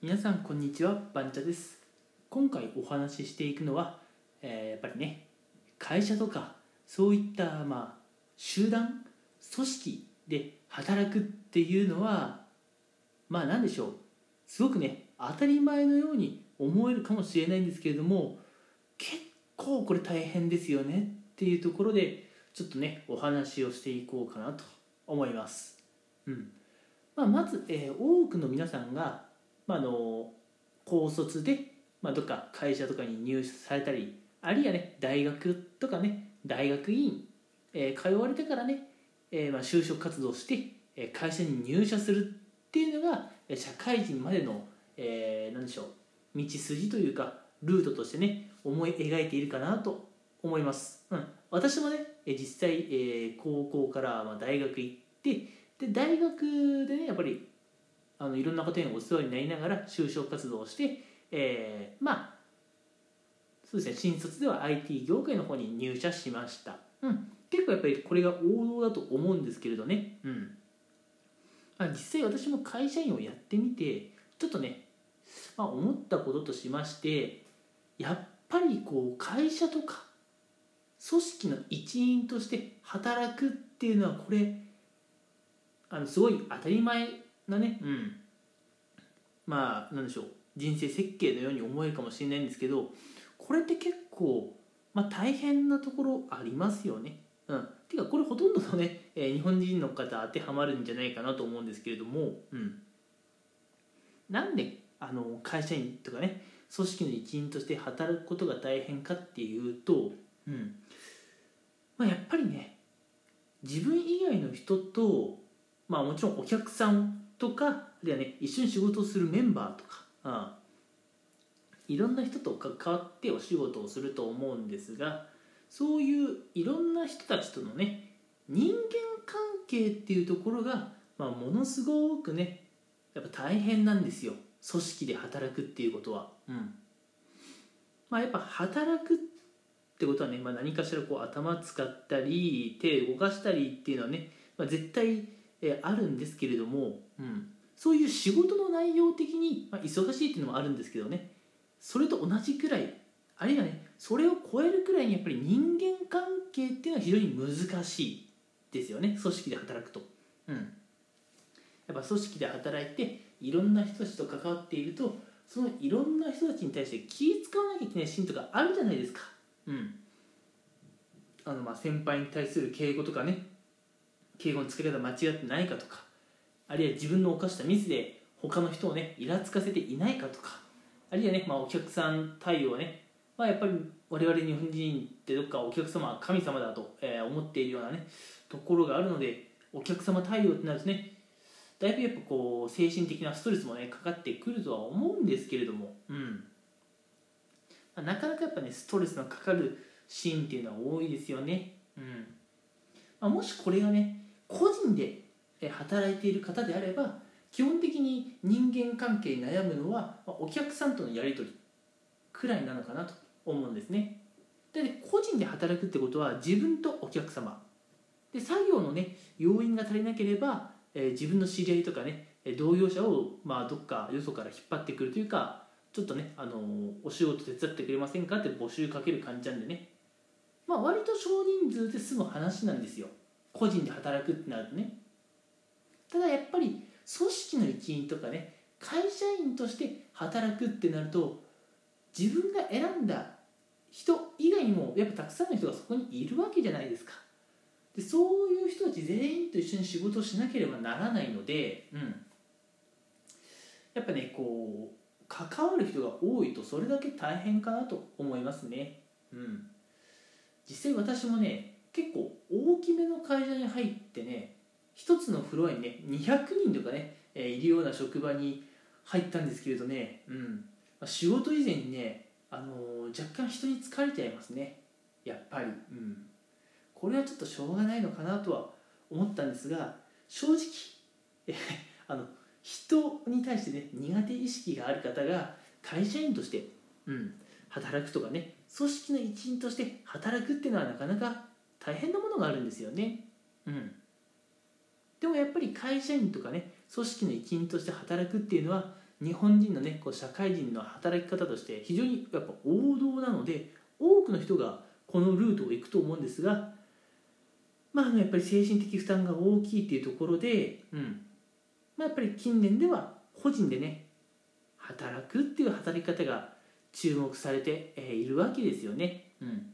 皆さんこんにちはバンチャです。今回お話ししていくのは、えーやっぱりね会社とかそういったまあ集団組織で働くっていうのはまあ何でしょう。すごくね当たり前のように思えるかもしれないんですけれども結構これ大変ですよねっていうところでちょっとねお話をしていこうかなと思います。うん。まあ、まず、えー多くの皆さんが、まあ、あの高卒で、まあ、どっか会社とかに入社されたりあるいはね大学とかね大学院、えー通われてからね、えーまあ、就職活動して、えー会社に入社するっていうのが社会人までの、えー何でしょう道筋というかルートとしてね思い描いているかなと思います、うん、私もね実際、えー高校からまあ大学行ってで大学でねやっぱりあのいろんなことにお世話になりながら就職活動をして、えーまあそうですね新卒では IT 業界の方に入社しました、うん、結構やっぱりこれが王道だと思うんですけれどね、うん。あ、実際私も会社員をやってみてちょっとね、まあ、思ったこととしましてやっぱりこう会社とか組織の一員として働くっていうのはこれあのすごい当たり前なね、うん、まあなんでしょう。人生設計のように思えるかもしれないんですけどこれって結構、まあ、大変なところありますよね。うん、ていうかこれほとんどのね、えー日本人の方当てはまるんじゃないかなと思うんですけれども、うん、なんであの会社員とかね組織の一員として働くことが大変かっていうと、うん。まあ、やっぱりね自分以外の人と、まあ、もちろんお客さんとかあるいはね。一緒に仕事をするメンバーとか、うん。いろんな人と関わってお仕事をすると思うんですがそういういろんな人たちとのね人間関係っていうところが、まあ、ものすごくねやっぱ大変なんですよ。組織で働くっていうことは。うん。まあ、やっぱ働くってことはね、まあ、何かしらこう頭使ったり手動かしたりっていうのはね、まあ、絶対えーあるんですけれども、うん、そういう仕事の内容的に、まあ、忙しいっていうのもあるんですけどねそれと同じくらいあるいはねそれを超えるくらいにやっぱり人間関係っていうのは非常に難しいですよね組織で働くと。うん、やっぱ組織で働いていろんな人たちと関わっているとそのいろんな人たちに対して気使わなきゃいけないシーンとかあるじゃないですか。うん、あのまあ先輩に対する敬語とかね敬語の付け方間違ってないかとかあるいは自分の犯したミスで他の人をねイラつかせていないかとかあるいはね、まあ、お客さん対応ね、まあ、やっぱり我々日本人ってどっかお客様は神様だと、えー思っているようなねところがあるのでお客様対応ってなるとねだいぶやっぱこう精神的なストレスもねかかってくるとは思うんですけれども、うん。なかなかやっぱねストレスのかかるシーンっていうのは多いですよね、うん。まあ、もしこれがね個人で働いている方であれば基本的に人間関係に悩むのは、お客さんとのやり取りくらいなのかなと思うんですね。で個人で働くってことは自分とお客様。で作業のね要因が足りなければ、え自分の知り合いとかね同業者を、まあ、どっかよそから引っ張ってくるというかちょっとね、あのお仕事手伝ってくれませんかって募集かける感じなんでね。まあ割と少人数で済む話なんですよ。個人で働くってなるとね。ただやっぱり組織の一員とかね会社員として働くってなると自分が選んだ人以外にもやっぱたくさんの人がそこにいるわけじゃないですか。でそういう人たち全員と一緒に仕事をしなければならないので、うん、やっぱねこう関わる人が多いとそれだけ大変かなと思いますね、うん、実際私もね結構きめの会社に入ってね一つのフロアにね200人とかね、えーいるような職場に入ったんですけれどね、うん。まあ、仕事以前にね、あのー若干人に疲れちゃいますね。やっぱり、うん、これはちょっとしょうがないのかなとは思ったんですが正直えあの人に対してね苦手意識がある方が会社員として、うん、働くとかね組織の一員として働くっていうのはなかなか大変なものがあるんですよね。うん、でもやっぱり会社員とかね組織の一員として働くっていうのは日本人のねこう社会人の働き方として非常にやっぱ王道なので多くの人がこのルートを行くと思うんですがまああのやっぱり精神的負担が大きいっていうところで、うんまあ、やっぱり近年では個人でね働くっていう働き方が注目されているわけですよね。うん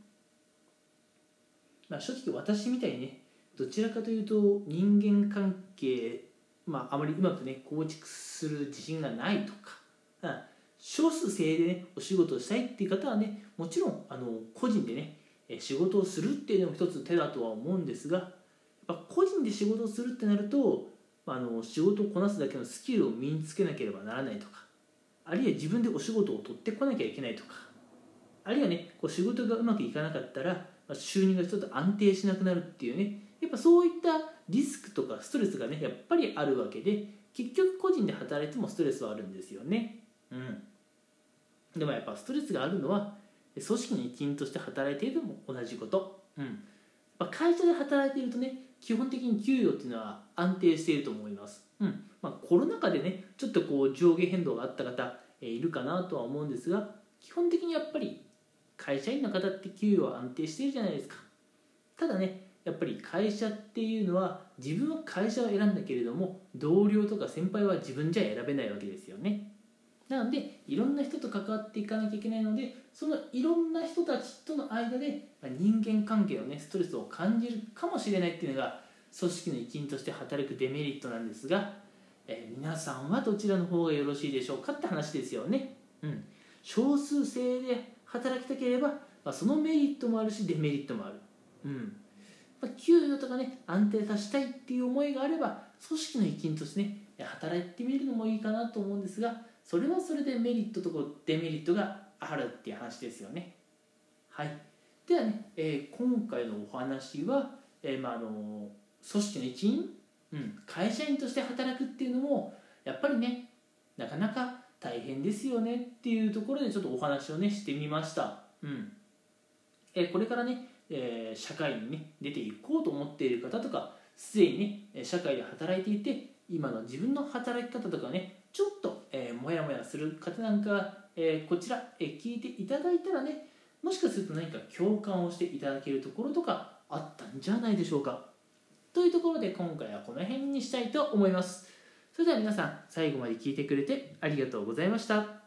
まあ、正直私みたいにねどちらかというと人間関係、まあ、あまりうまくね構築する自信がないとか、うん、少数制でねお仕事をしたいっていう方はねもちろんあの個人でね仕事をするっていうのも一つ手だとは思うんですがやっぱ個人で仕事をするってなるとあの仕事をこなすだけのスキルを身につけなければならないとかあるいは自分でお仕事を取ってこなきゃいけないとかあるいはねこう仕事がうまくいかなかったら収入がちょっと安定しなくなるっていうね。やっぱそういったリスクとかストレスがねやっぱりあるわけで結局個人で働いてもストレスはあるんですよね。うん。でもやっぱストレスがあるのは組織の一員として働いているのも同じこと。うん。会社で働いているとね基本的に給与っていうのは安定していると思います。うん。まあ、コロナ禍でねちょっとこう上下変動があった方、えいるかなとは思うんですが基本的にやっぱり会社員の方って給与は安定してるじゃないですか。ただねやっぱり会社っていうのは自分は会社を選んだけれども同僚とか先輩は自分じゃ選べないわけですよね。なのでいろんな人と関わっていかなきゃいけないのでそのいろんな人たちとの間で人間関係のねストレスを感じるかもしれないっていうのが組織の一員として働くデメリットなんですがえー、皆さんはどちらの方がよろしいでしょうかって話ですよね。うん、少数制で働きたければ、まあ、そのメリットもあるしデメリットもある。うんまあ、給与とかね安定させたいっていう思いがあれば組織の一員としてね働いてみるのもいいかなと思うんですがそれはそれでメリットとデメリットがあるっていう話ですよね。はい、ではね、えー、今回のお話は、えーまあ、あの組織の一員うん、会社員として働くっていうのもやっぱりねなかなか大変ですよねっていうところでちょっとお話をねしてみました、うん。えこれからね、えー、社会にね出ていこうと思っている方とかすでにね社会で働いていて今の自分の働き方とかねちょっと、えー、もやもやする方なんか、えー、こちら、えー、聞いていただいたらねもしかすると何か共感をしていただけるところとかあったんじゃないでしょうか。というところで今回はこの辺にしたいと思います。それでは皆さん最後まで聞いてくれてありがとうございました。